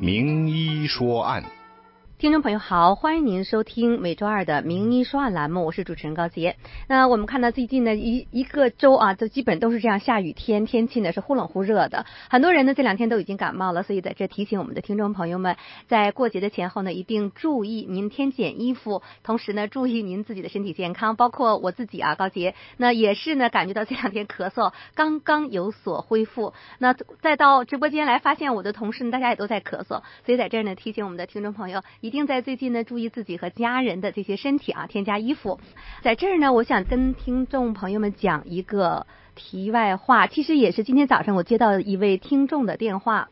名医说案。听众朋友好，欢迎您收听每周二的《名医说案》栏目，我是主持人高洁。那我们看到最近呢一一个周啊，都基本都是这样下雨天，天气呢是忽冷忽热的，很多人呢这两天都已经感冒了，所以在这提醒我们的听众朋友们，在过节的前后呢，一定注意您添减衣服，同时呢注意您自己的身体健康，包括我自己啊，高洁，那也是呢感觉到这两天咳嗽刚刚有所恢复，那再到直播间来发现我的同事呢，大家也都在咳嗽，所以在这儿呢提醒我们的听众朋友。一定在最近呢，注意自己和家人的这些身体啊，添加衣服。在这儿呢，我想跟听众朋友们讲一个题外话，其实也是今天早上我接到一位听众的电话。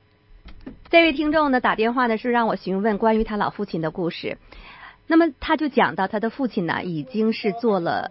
这位听众呢打电话呢是让我询问关于他老父亲的故事。那么他就讲到他的父亲呢已经是做了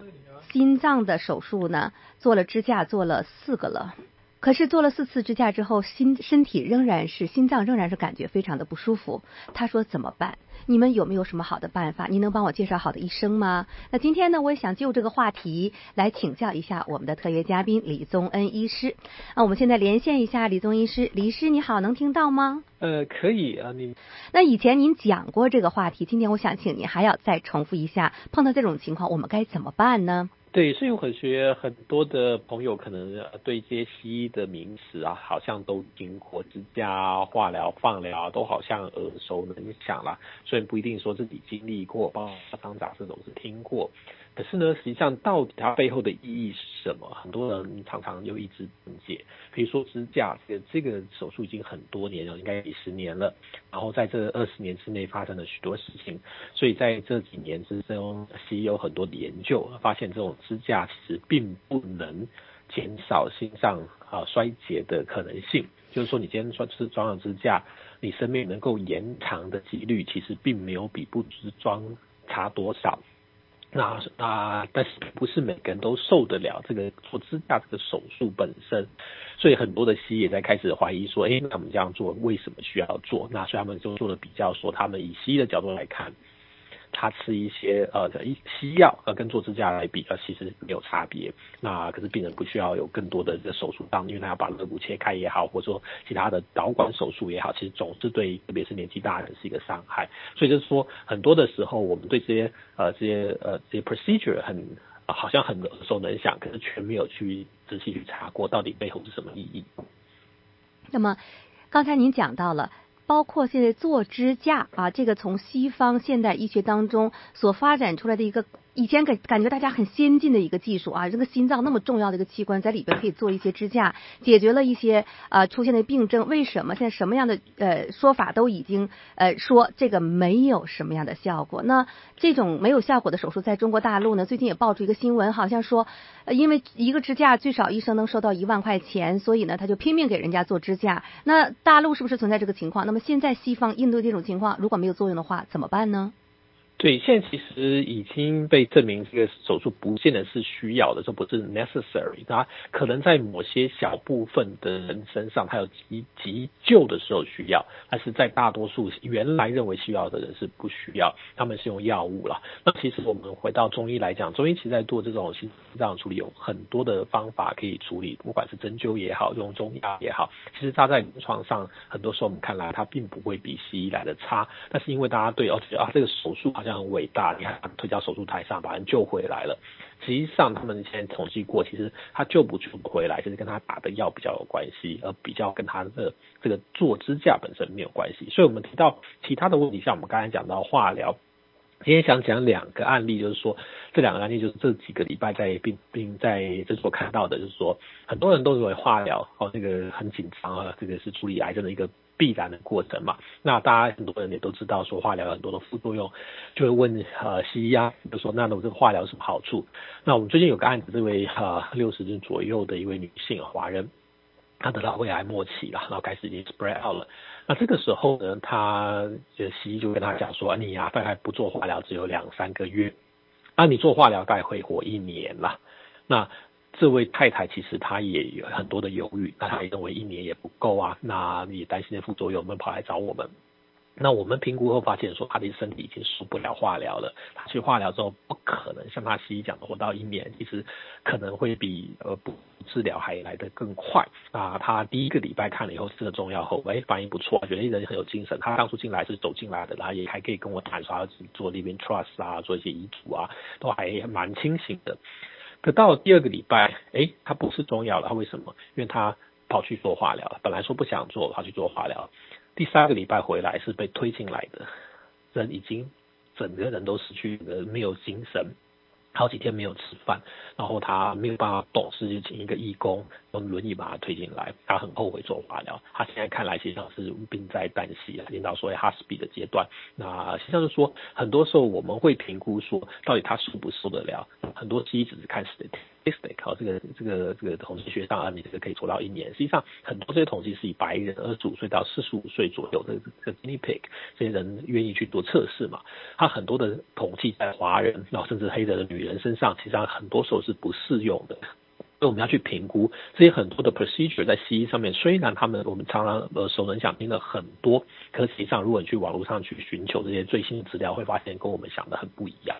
心脏的手术呢，做了支架，做了四个了。可是做了四次支架之后，心身体仍然是心脏仍然是感觉非常的不舒服。他说怎么办？你们有没有什么好的办法？您能帮我介绍好的医生吗？那今天呢，我也想就这个话题来请教一下我们的特约嘉宾李宗恩医师。那我们现在连线一下李宗医师，李医师你好，能听到吗？呃，可以啊，你。那以前您讲过这个话题，今天我想请您还要再重复一下，碰到这种情况我们该怎么办呢？对，生物学很多的朋友可能对这些西医的名词啊，好像都经过支架、化疗、放疗，都好像耳熟能详啦。虽然不一定说自己经历过，包括张杂这种是听过。可是呢，实际上到底它背后的意义是什么？很多人常常又一知半解。比如说支架，这个这个手术已经很多年了，应该几十年了。然后在这二十年之内发生了许多事情，所以在这几年之中，西医有很多的研究，发现这种支架其实并不能减少心脏啊衰竭的可能性。就是说，你今天装是装上支架，你生命能够延长的几率，其实并没有比不装差多少。那那但是不是每个人都受得了这个做支架这个手术本身，所以很多的西医也在开始怀疑说，哎，他们这样做为什么需要做？那所以他们就做了比较，说他们以西医的角度来看。他吃一些呃一西药呃跟做支架来比呃其实没有差别，那可是病人不需要有更多的这个手术当，因为他要把肋骨切开也好，或者说其他的导管手术也好，其实总是对特别是年纪大的人是一个伤害。所以就是说很多的时候我们对这些呃这些呃这些 procedure 很、好像很耳熟能详，可是全没有去仔细去查过到底背后是什么意义。那么刚才您讲到了。包括现在做支架啊，这个从西方现代医学当中所发展出来的一个。以前感感觉大家很先进的一个技术啊，这个心脏那么重要的一个器官，在里边可以做一些支架，解决了一些呃出现的病症。为什么现在什么样的呃说法都已经呃说这个没有什么样的效果？那这种没有效果的手术，在中国大陆呢，最近也爆出一个新闻，好像说，呃，因为一个支架最少医生能收到一万块钱，所以呢他就拼命给人家做支架。那大陆是不是存在这个情况？那那么现在西方应对这种情况，如果没有作用的话，怎么办呢？对，现在其实已经被证明这个手术不见得是需要的，这不是 necessary。它可能在某些小部分的人身上，它有急急救的时候需要，但是在大多数原来认为需要的人是不需要，他们是用药物了。那其实我们回到中医来讲，中医其实在做这种心脏处理有很多的方法可以处理，不管是针灸也好，用中药也好，其实它在临床上很多时候我们看来它并不会比西医来的差，但是因为大家对哦啊这个手术好像很伟大，你看推到手术台上把人救回来了。实际上他们现在统计过，其实他救不出回来，就是跟他打的药比较有关系，而比较跟他的这个做支架本身没有关系。所以我们提到其他的问题，像我们刚才讲到化疗，今天想讲两个案例，就是说这两个案例就是这几个礼拜在病病在这所看到的，就是说很多人都认为化疗哦这个很紧张啊，这个是处理癌症的一个。必然的过程嘛，那大家很多人也都知道，说化疗有很多的副作用，就会问呃西医啊，就说那我这个化疗有什么好处？那我们最近有个案子，这位呃六十岁左右的一位女性，华人，她得到胃癌末期了，然后开始已经 spread out 了。那这个时候呢，她就西医就跟她讲说，你呀大概不做化疗只有两三个月，那你做化疗大概会活一年了，那。这位太太其实她也有很多的犹豫，那她也认为一年也不够啊，那也担心的副作用，我们跑来找我们。那我们评估后发现说，他的身体已经受不了化疗了。他去化疗之后，不可能像他西医讲的活到一年，其实可能会比呃不治疗还来得更快。啊，他第一个礼拜看了以后吃了中药后，哎，反应不错，觉得人很有精神。他当初进来是走进来的，然后也还可以跟我谈说要做那边 trust 啊，做一些遗嘱啊，都还蛮清醒的。可到了第二个礼拜，哎，他不是中药了，他为什么？因为他跑去做化疗了，本来说不想做，他去做化疗。第三个礼拜回来是被推进来的，人已经整个人都失去了，没有精神，好几天没有吃饭，然后他没有办法懂事就请一个义工用轮椅把他推进来，他很后悔做化疗，他现在看来实际上是病在旦夕，领导说哈斯比的阶段，那实际上就说，很多时候我们会评估说，到底他受不受得了，很多西医只是看 statistic 好，这个这个这个统计学上啊，你这个可以做到一年。实际上，很多这些统计是以白人二十五岁到四十五岁左右的这个 guinea pig 这些人愿意去做测试嘛。他很多的统计在华人，然后甚至黑人的女人身上，其实上很多时候是不适用的。所以我们要去评估这些很多的 procedure 在西医上面，虽然他们我们常常耳熟能详听了很多，可实际上如果你去网络上去寻求这些最新的资料，会发现跟我们想的很不一样。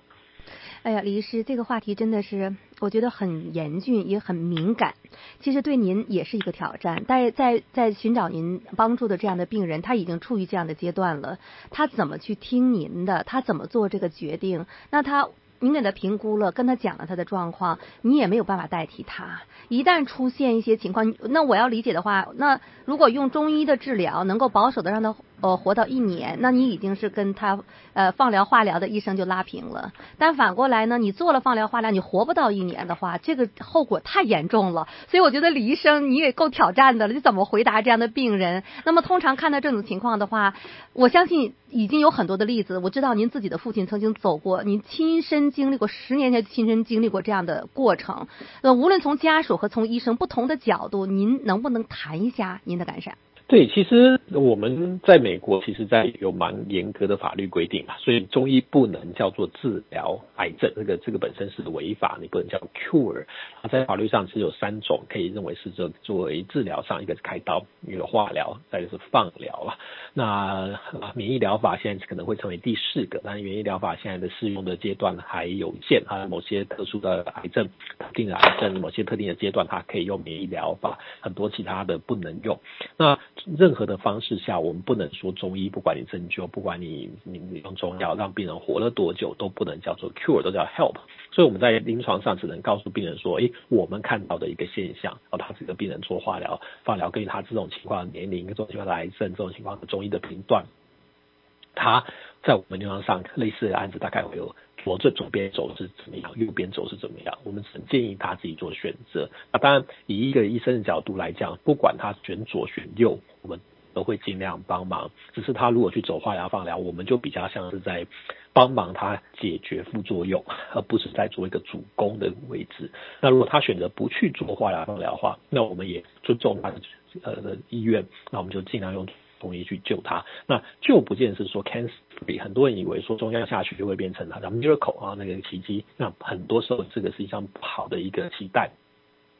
哎呀，李医师，这个话题真的是我觉得很严峻，也很敏感。其实对您也是一个挑战。但是在在寻找您帮助的这样的病人，他已经处于这样的阶段了，他怎么去听您的？他怎么做这个决定？那他。您给他评估了，跟他讲了他的状况，你也没有办法代替他。一旦出现一些情况，那我要理解的话，那如果用中医的治疗能够保守的让他呃活到一年，那你已经是跟他呃放疗化疗的医生就拉平了。但反过来呢，你做了放疗化疗，你活不到一年的话，这个后果太严重了。所以我觉得李医生你也够挑战的了，你怎么回答这样的病人？那么通常看到这种情况的话，我相信已经有很多的例子。我知道您自己的父亲曾经走过，您亲身。经历过十年前亲身经历过这样的过程，呃，无论从家属和从医生不同的角度，您能不能谈一下您的感受？对，其实我们在美国，其实在有蛮严格的法律规定嘛，所以中医不能叫做治疗癌症，这个这个本身是违法，你不能叫 cure。在法律上只有三种可以认为是作作为治疗上，一个是开刀，一个化疗，再就是放疗了。那免疫疗法现在可能会成为第四个，但是免疫疗法现在的适用的阶段还有限啊，某些特殊的癌症，特定的癌症，某些特定的阶段它可以用免疫疗法，很多其他的不能用。那任何的方式下，我们不能说中医，不管你针灸，不管你你你用中药让病人活了多久，都不能叫做 cure，都叫 help。所以我们在临床上只能告诉病人说，诶，我们看到的一个现象，哦，他这个病人做化疗、放疗，根据他这种情况年龄、这种情况的癌症、这种情况的中医的评断，他在我们临床上类似的案子大概会有左这左边走是怎么样，右边走是怎么样，我们只建议他自己做选择。那当然，以一个医生的角度来讲，不管他选左选右。我们都会尽量帮忙，只是他如果去走化疗放疗，我们就比较像是在帮忙他解决副作用，而不是在做一个主攻的位置。那如果他选择不去做化疗放疗的话，那我们也尊重他的呃的意愿，那我们就尽量用中医去救他。那救不见是说 cancer 很多人以为说中药下去就会变成他的 miracle 啊那个奇迹，那很多时候这个实际上不好的一个期待，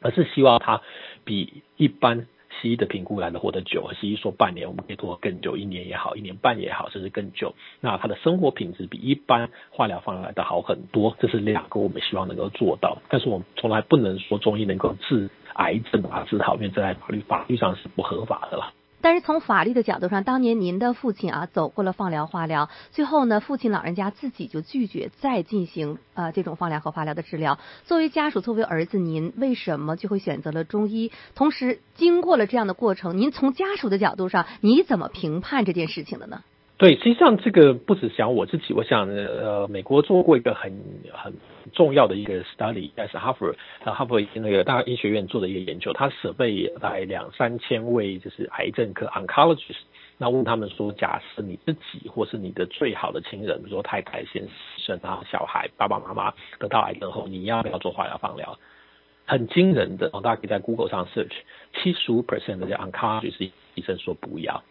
而是希望他比一般。西医的评估来的活得久，西医说半年，我们可以拖更久，一年也好，一年半也好，甚至更久。那他的生活品质比一般化疗放疗来的好很多，这是两个我们希望能够做到。但是我们从来不能说中医能够治癌症啊，治好，因为这在法律法律上是不合法的了。但是从法律的角度上，当年您的父亲啊走过了放疗化疗，最后呢，父亲老人家自己就拒绝再进行呃这种放疗和化疗的治疗。作为家属，作为儿子，您为什么就会选择了中医？同时，经过了这样的过程，您从家属的角度上，你怎么评判这件事情的呢？对，实际上这个不只想我自己，我想呃，美国做过一个很很重要的一个 study，但是哈佛，哈佛那个大医学院做的一个研究，他设备大概两三千位就是癌症科 oncologist，那问他们说，假设你自己或是你的最好的亲人，比如说太太先生啊、小孩、爸爸妈妈得到癌症后，你要不要做化疗放疗？很惊人的，大家可以在 Google 上 search，七十五 percent 的 oncologist 医生说不要。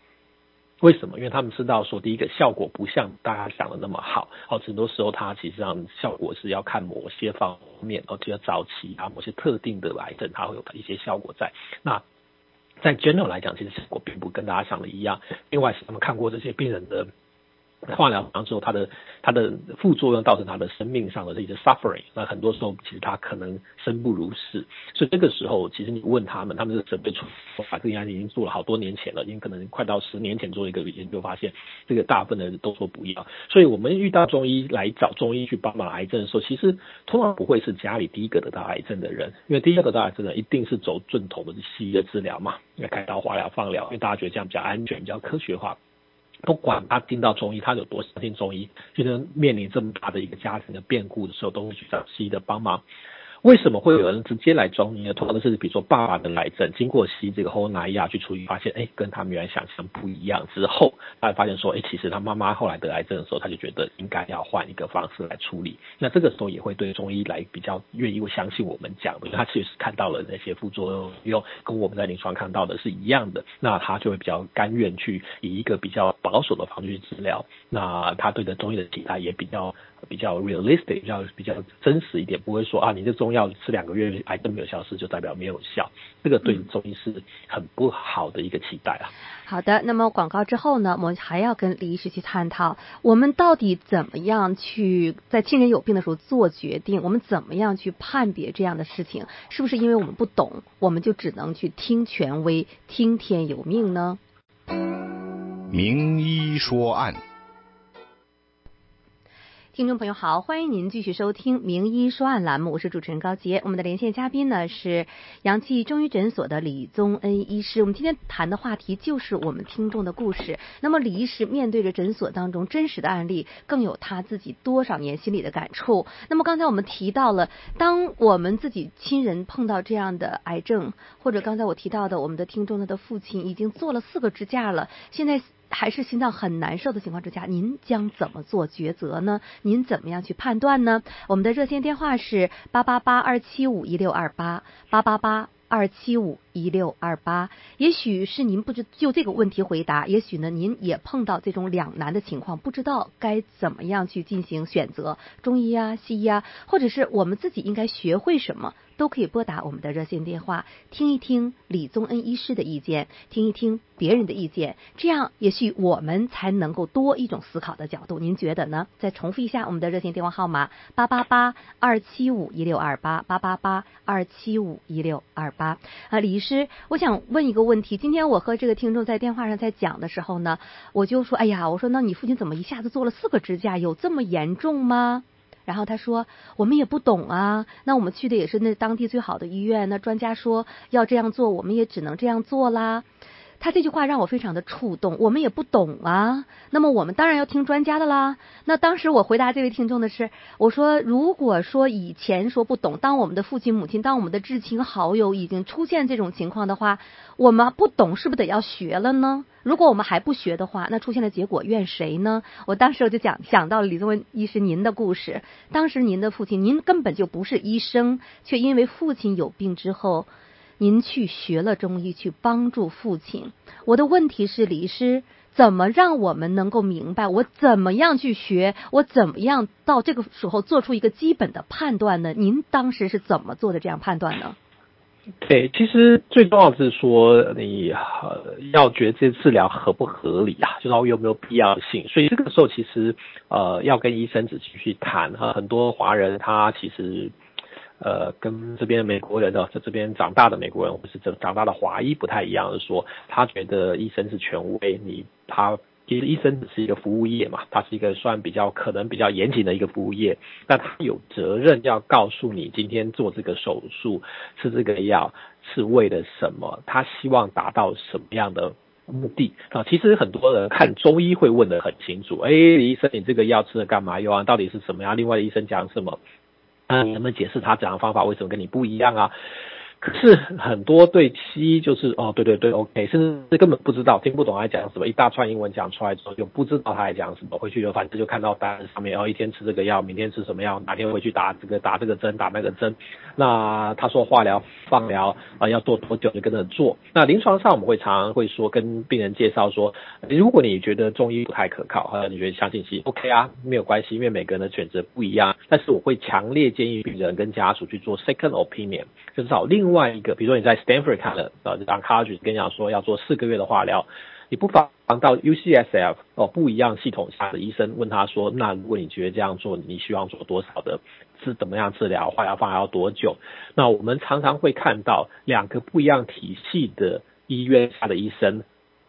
为什么？因为他们知道说，第一个效果不像大家想的那么好，哦，很多时候它其实上效果是要看某些方面，哦，比较早期啊，某些特定的癌症，它会有一些效果在。那在 general 来讲，其实效果并不跟大家想的一样。另外，是他们看过这些病人的。化疗完之后，它的它的副作用造成他的生命上的这些 suffering，那很多时候其实他可能生不如死，所以这个时候其实你问他们，他们是准备出把这个研究已经做了好多年前了，已经可能快到十年前做一个研究，发现这个大部分的人都说不要。所以我们遇到中医来找中医去帮忙癌症的时候，其实通常不会是家里第一个得到癌症的人，因为第一个得到癌症的一定是走正统的西医的治疗嘛，要开刀、化疗、放疗，因为大家觉得这样比较安全、比较科学化。不管他听到中医，他有多相信中医，就是面临这么大的一个家庭的变故的时候，都会去找西医的帮忙。为什么会有人直接来中医呢？通常都是比如说爸爸的癌症，经过西医这个后拿药去处理，发现哎，跟他们原来想象不一样之后，他发现说，哎，其实他妈妈后来得癌症的时候，他就觉得应该要换一个方式来处理。那这个时候也会对中医来比较愿意相信我们讲的，因为他确实看到了那些副作用，跟我们在临床看到的是一样的，那他就会比较甘愿去以一个比较保守的方式去治疗。那他对的中医的期待也比较。比较 realistic，比较比较真实一点，不会说啊，你这中医药吃两个月癌症没有消失，就代表没有效，这个对中医是很不好的一个期待啊。好的，那么广告之后呢，我们还要跟李医师去探讨，我们到底怎么样去在亲人有病的时候做决定？我们怎么样去判别这样的事情？是不是因为我们不懂，我们就只能去听权威、听天由命呢？名医说案。听众朋友好，欢迎您继续收听《名医说案》栏目，我是主持人高洁。我们的连线嘉宾呢是阳气中医诊所的李宗恩医师。我们今天谈的话题就是我们听众的故事。那么李医师面对着诊所当中真实的案例，更有他自己多少年心里的感触。那么刚才我们提到了，当我们自己亲人碰到这样的癌症，或者刚才我提到的，我们的听众他的父亲已经做了四个支架了，现在。还是心脏很难受的情况之下，您将怎么做抉择呢？您怎么样去判断呢？我们的热线电话是八八八二七五一六二八八八八二七五一六二八。也许是您不知就这个问题回答，也许呢您也碰到这种两难的情况，不知道该怎么样去进行选择，中医啊、西医啊，或者是我们自己应该学会什么？都可以拨打我们的热线电话，听一听李宗恩医师的意见，听一听别人的意见，这样也许我们才能够多一种思考的角度。您觉得呢？再重复一下我们的热线电话号码：八八八二七五一六二八八八八二七五一六二八。啊，李医师，我想问一个问题。今天我和这个听众在电话上在讲的时候呢，我就说：“哎呀，我说那你父亲怎么一下子做了四个支架？有这么严重吗？”然后他说：“我们也不懂啊，那我们去的也是那当地最好的医院，那专家说要这样做，我们也只能这样做啦。”他这句话让我非常的触动。我们也不懂啊，那么我们当然要听专家的啦。那当时我回答这位听众的是，我说：“如果说以前说不懂，当我们的父亲母亲，当我们的至亲好友已经出现这种情况的话，我们不懂是不是得要学了呢？”如果我们还不学的话，那出现的结果怨谁呢？我当时我就讲想到了李宗文医师您的故事。当时您的父亲，您根本就不是医生，却因为父亲有病之后，您去学了中医，去帮助父亲。我的问题是，李师，怎么让我们能够明白？我怎么样去学？我怎么样到这个时候做出一个基本的判断呢？您当时是怎么做的这样判断呢？对，其实最重要的是说，你要觉得这治疗合不合理啊，就是有没有必要性。所以这个时候其实呃要跟医生仔细去谈哈。很多华人他其实呃跟这边美国人的在这边长大的美国人或是长长大的华裔不太一样，是说他觉得医生是权威，你他。其实医生只是一个服务业嘛，他是一个算比较可能比较严谨的一个服务业，那他有责任要告诉你今天做这个手术吃这个药是为了什么，他希望达到什么样的目的啊？其实很多人看中医会问得很清楚，哎，医生你这个药吃了干嘛用啊？到底是什么呀？另外医生讲什么？嗯，你能不能解释他讲的方法为什么跟你不一样啊？可是很多对西医就是哦，对对对，OK，甚至根本不知道，听不懂他讲什么，一大串英文讲出来之后就不知道他在讲什么，回去就反正就看到单上面然哦，一天吃这个药，明天吃什么药，哪天回去打这个打这个针，打那个针。那他说化疗、放疗啊、要做多久就跟着做。那临床上我们会常常会说跟病人介绍说，如果你觉得中医不太可靠，或者你觉得相信西，OK 啊，没有关系，因为每个人的选择不一样。但是我会强烈建议病人跟家属去做 second opinion，就是找另另外一个，比如说你在 Stanford 看了，呃，Oncology 跟你讲说要做四个月的化疗，你不妨到 UCSF 哦，不一样系统下的医生问他说，那如果你觉得这样做，你希望做多少的，是怎么样治疗，化疗方案要多久？那我们常常会看到两个不一样体系的医院下的医生，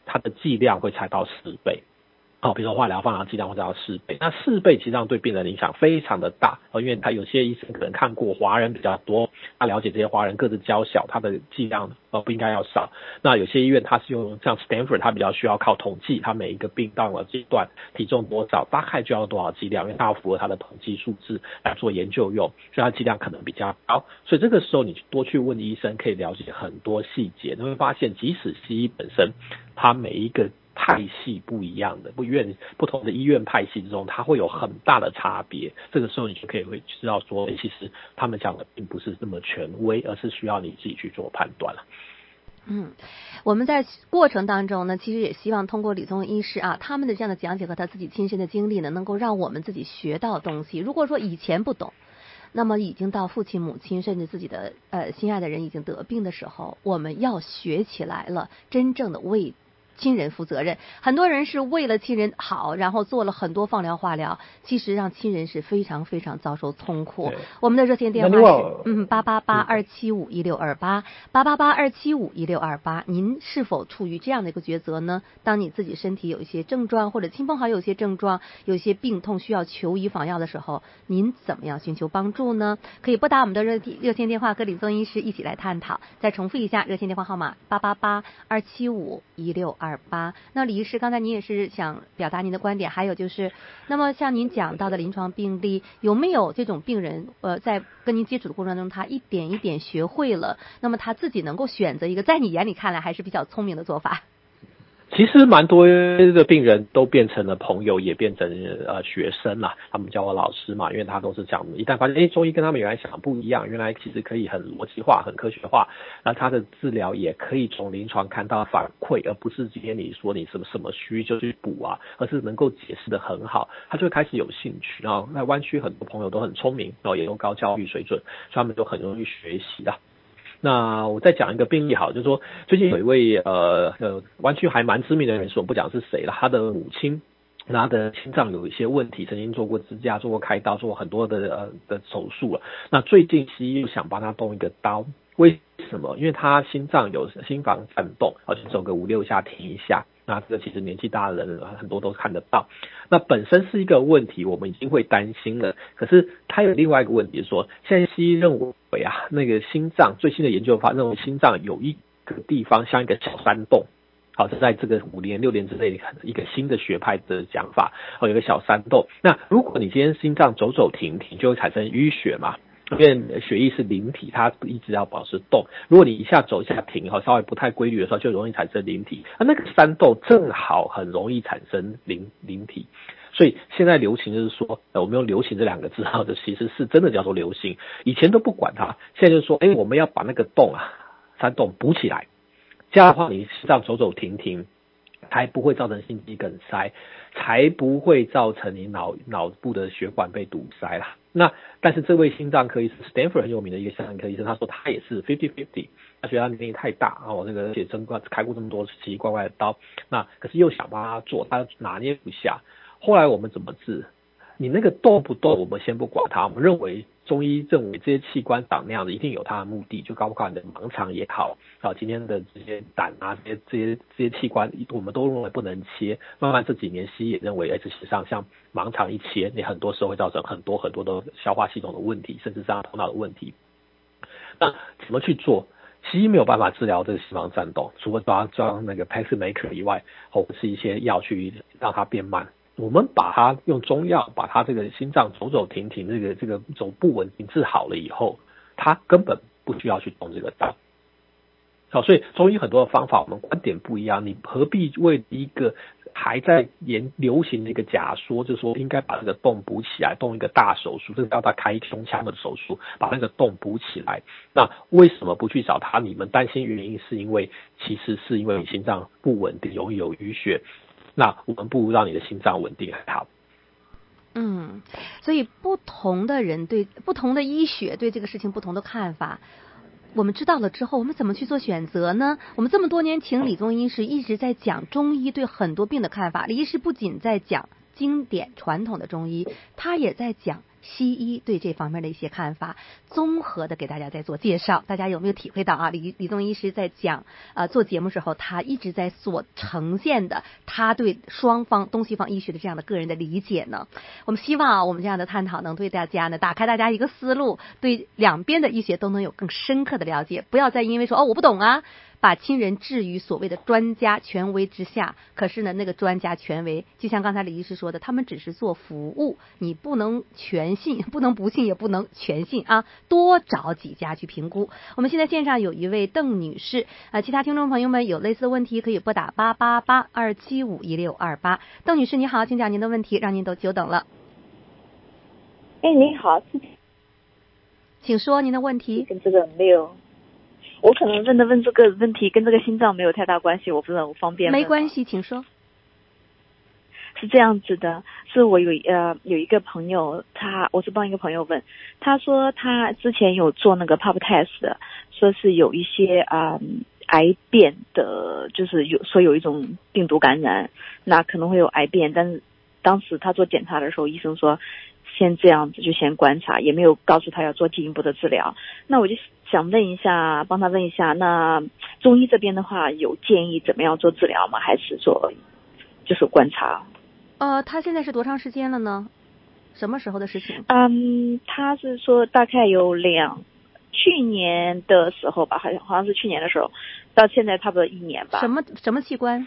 他的剂量会差到十倍。哦，比如说化疗放疗剂量会达到四倍，那四倍其实上对病人影响非常的大哦，因为他有些医生可能看过华人比较多，他了解这些华人个子娇小，他的剂量呃不应该要少。那有些医院他是用像 Stanford，他比较需要靠统计，他每一个病到了阶段体重多少，大概就要多少剂量，因为他要符合他的统计数字来做研究用，所以他剂量可能比较高。所以这个时候你多去问医生，可以了解很多细节，你会发现即使西医本身，他每一个。派系不一样的，不院不同的医院派系之中，它会有很大的差别。这个时候你就可以会知道说，其实他们讲的并不是那么权威，而是需要你自己去做判断了。嗯，我们在过程当中呢，其实也希望通过李宗医师啊，他们的这样的讲解和他自己亲身的经历呢，能够让我们自己学到东西。如果说以前不懂，那么已经到父亲、母亲甚至自己的呃心爱的人已经得病的时候，我们要学起来了，真正的为。亲人负责任，很多人是为了亲人好，然后做了很多放疗化疗，其实让亲人是非常非常遭受痛苦。我们的热线电话是嗯八八八二七五一六二八八八八二七五一六二八，您是否处于这样的一个抉择呢？当你自己身体有一些症状，或者亲朋好友有些症状，有些病痛需要求医访药的时候，您怎么样寻求帮助呢？可以拨打我们的热热线电话，和李宗医师一起来探讨。再重复一下热线电话号码：八八八二七五一六二。二八，那李医师，刚才您也是想表达您的观点，还有就是，那么像您讲到的临床病例，有没有这种病人，呃，在跟您接触的过程中，他一点一点学会了，那么他自己能够选择一个在你眼里看来还是比较聪明的做法？其实蛮多的病人都变成了朋友，也变成呃学生啦。他们叫我老师嘛，因为他都是讲，一旦发现诶中医跟他们原来想的不一样，原来其实可以很逻辑化、很科学化，那他的治疗也可以从临床看到反馈，而不是今天你说你什么什么虚就去补啊，而是能够解释得很好，他就会开始有兴趣。然后在湾区很多朋友都很聪明，然后也有高教育水准，所以他们就很容易学习啊。那我再讲一个病例好，就是说最近有一位呃呃湾区还蛮知名的人士，我不讲是谁了，他的母亲，他的心脏有一些问题，曾经做过支架、做过开刀、做过很多的呃的手术了。那最近西医又想帮他动一个刀，为什么？因为他心脏有心房颤动，而且走个五六下停一下。那这个其实年纪大的人很多都看得到，那本身是一个问题，我们已经会担心了。可是他有另外一个问题，是说现在西医认为啊，那个心脏最新的研究发认为心脏有一个地方像一个小山洞，好，是在这个五年六年之内一个新的学派的讲法，哦，有个小山洞。那如果你今天心脏走走停停，就会产生淤血嘛。因为血液是灵体，它一直要保持动。如果你一下走一下停，哈，稍微不太规律的时候，就容易产生灵体。而那个山洞正好很容易产生灵灵体，所以现在流行就是说，我们用“流行”这两个字，哈，这其实是真的叫做流行。以前都不管它，现在就是说，哎，我们要把那个洞啊，山洞补起来。这样的话，你心脏走走停停，才不会造成心肌梗塞，才不会造成你脑脑部的血管被堵塞啦。那但是这位心脏科医生，Stanford 很有名的一个心脏科医生，他说他也是 fifty fifty，他觉得他年龄太大啊，我那个写真开开过这么多奇奇怪怪的刀，那可是又想帮他做，他拿捏不下。后来我们怎么治？你那个动不动，我们先不管它，我们认为。中医认为这些器官长那样子，一定有它的目的，就包括你的盲肠也好，啊，今天的这些胆啊，这些这些这些器官，我们都认为不能切。慢慢这几年，西医也认为，哎，事实上像盲肠一切，你很多时候会造成很多很多的消化系统的问题，甚至是头脑的问题。那怎么去做？西医没有办法治疗这个心房颤动，除了抓抓那个 pacemaker 以外，或者是一些药去让它变慢。我们把它用中药把它这个心脏走走停停，这个这个走不稳定治好了以后，他根本不需要去动这个刀。好，所以中医很多的方法，我们观点不一样。你何必为一个还在研流行的一个假说，就是说应该把这个洞补起来，动一个大手术，这个叫他开胸腔的手术，把那个洞补起来。那为什么不去找他？你们担心原因是因为其实是因为你心脏不稳定，容易有淤血。那我们不如让你的心脏稳定还好。嗯，所以不同的人对不同的医学对这个事情不同的看法，我们知道了之后，我们怎么去做选择呢？我们这么多年请李宗医师一直在讲中医对很多病的看法，李医师不仅在讲经典传统的中医，他也在讲。西医对这方面的一些看法，综合的给大家在做介绍，大家有没有体会到啊？李李宗医师在讲啊做节目时候，他一直在所呈现的他对双方东西方医学的这样的个人的理解呢？我们希望啊，我们这样的探讨能对大家呢打开大家一个思路，对两边的医学都能有更深刻的了解，不要再因为说哦我不懂啊。把亲人置于所谓的专家权威之下，可是呢，那个专家权威就像刚才李医师说的，他们只是做服务，你不能全信，不能不信，也不能全信啊，多找几家去评估。我们现在线上有一位邓女士啊，其他听众朋友们有类似的问题可以拨打八八八二七五一六二八。邓女士你好，请讲您的问题，让您都久等了。哎，您好，请说您的问题。跟这个没有。我可能问的问这个问题跟这个心脏没有太大关系，我不知道我方便吗？没关系，请说。是这样子的，是我有呃有一个朋友，他我是帮一个朋友问，他说他之前有做那个 pap test，说是有一些啊、呃、癌变的，就是有说有一种病毒感染，那可能会有癌变，但是当时他做检查的时候，医生说。先这样子就先观察，也没有告诉他要做进一步的治疗。那我就想问一下，帮他问一下，那中医这边的话有建议怎么样做治疗吗？还是说就是观察？呃，他现在是多长时间了呢？什么时候的事情？嗯，他是说大概有两，去年的时候吧，好像好像是去年的时候，到现在差不多一年吧。什么什么器官？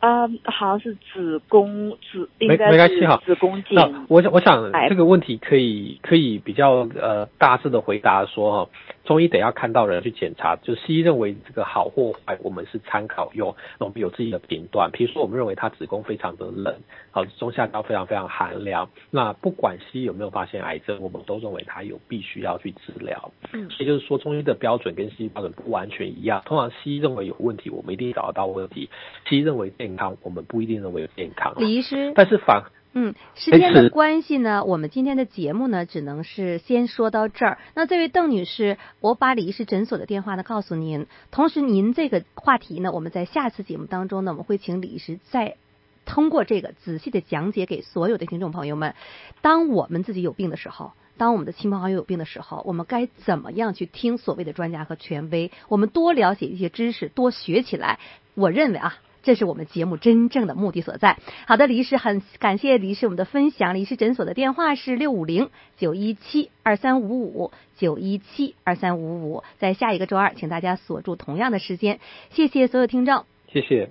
啊，uh, 好像是子宫子，应该没关系哈，子宫颈。那我想，我想这个问题可以可以比较呃大致的回答说哈，中医得要看到人去检查，就西医认为这个好或坏，我们是参考用，那我们有自己的评断。比如说，我们认为他子宫非常的冷，好，中下焦非常非常寒凉，那不管西医有没有发现癌症，我们都认为他有必须要去治疗。嗯，所以就是说，中医的标准跟西医标准不完全一样。通常西医认为有问题，我们一定找得到问题；西医认为健康，我们不一定认为有健康。李医师，但是反嗯，时间的关系呢，我们今天的节目呢，只能是先说到这儿。那这位邓女士，我把李医师诊所的电话呢告诉您，同时您这个话题呢，我们在下次节目当中呢，我们会请李医师再通过这个仔细的讲解给所有的听众朋友们。当我们自己有病的时候，当我们的亲朋好友有病的时候，我们该怎么样去听所谓的专家和权威？我们多了解一些知识，多学起来。我认为啊。这是我们节目真正的目的所在。好的，李医师，很感谢李医师我们的分享。李医师诊所的电话是六五零九一七二三五五九一七二三五五。在下一个周二，请大家锁住同样的时间。谢谢所有听众，谢谢。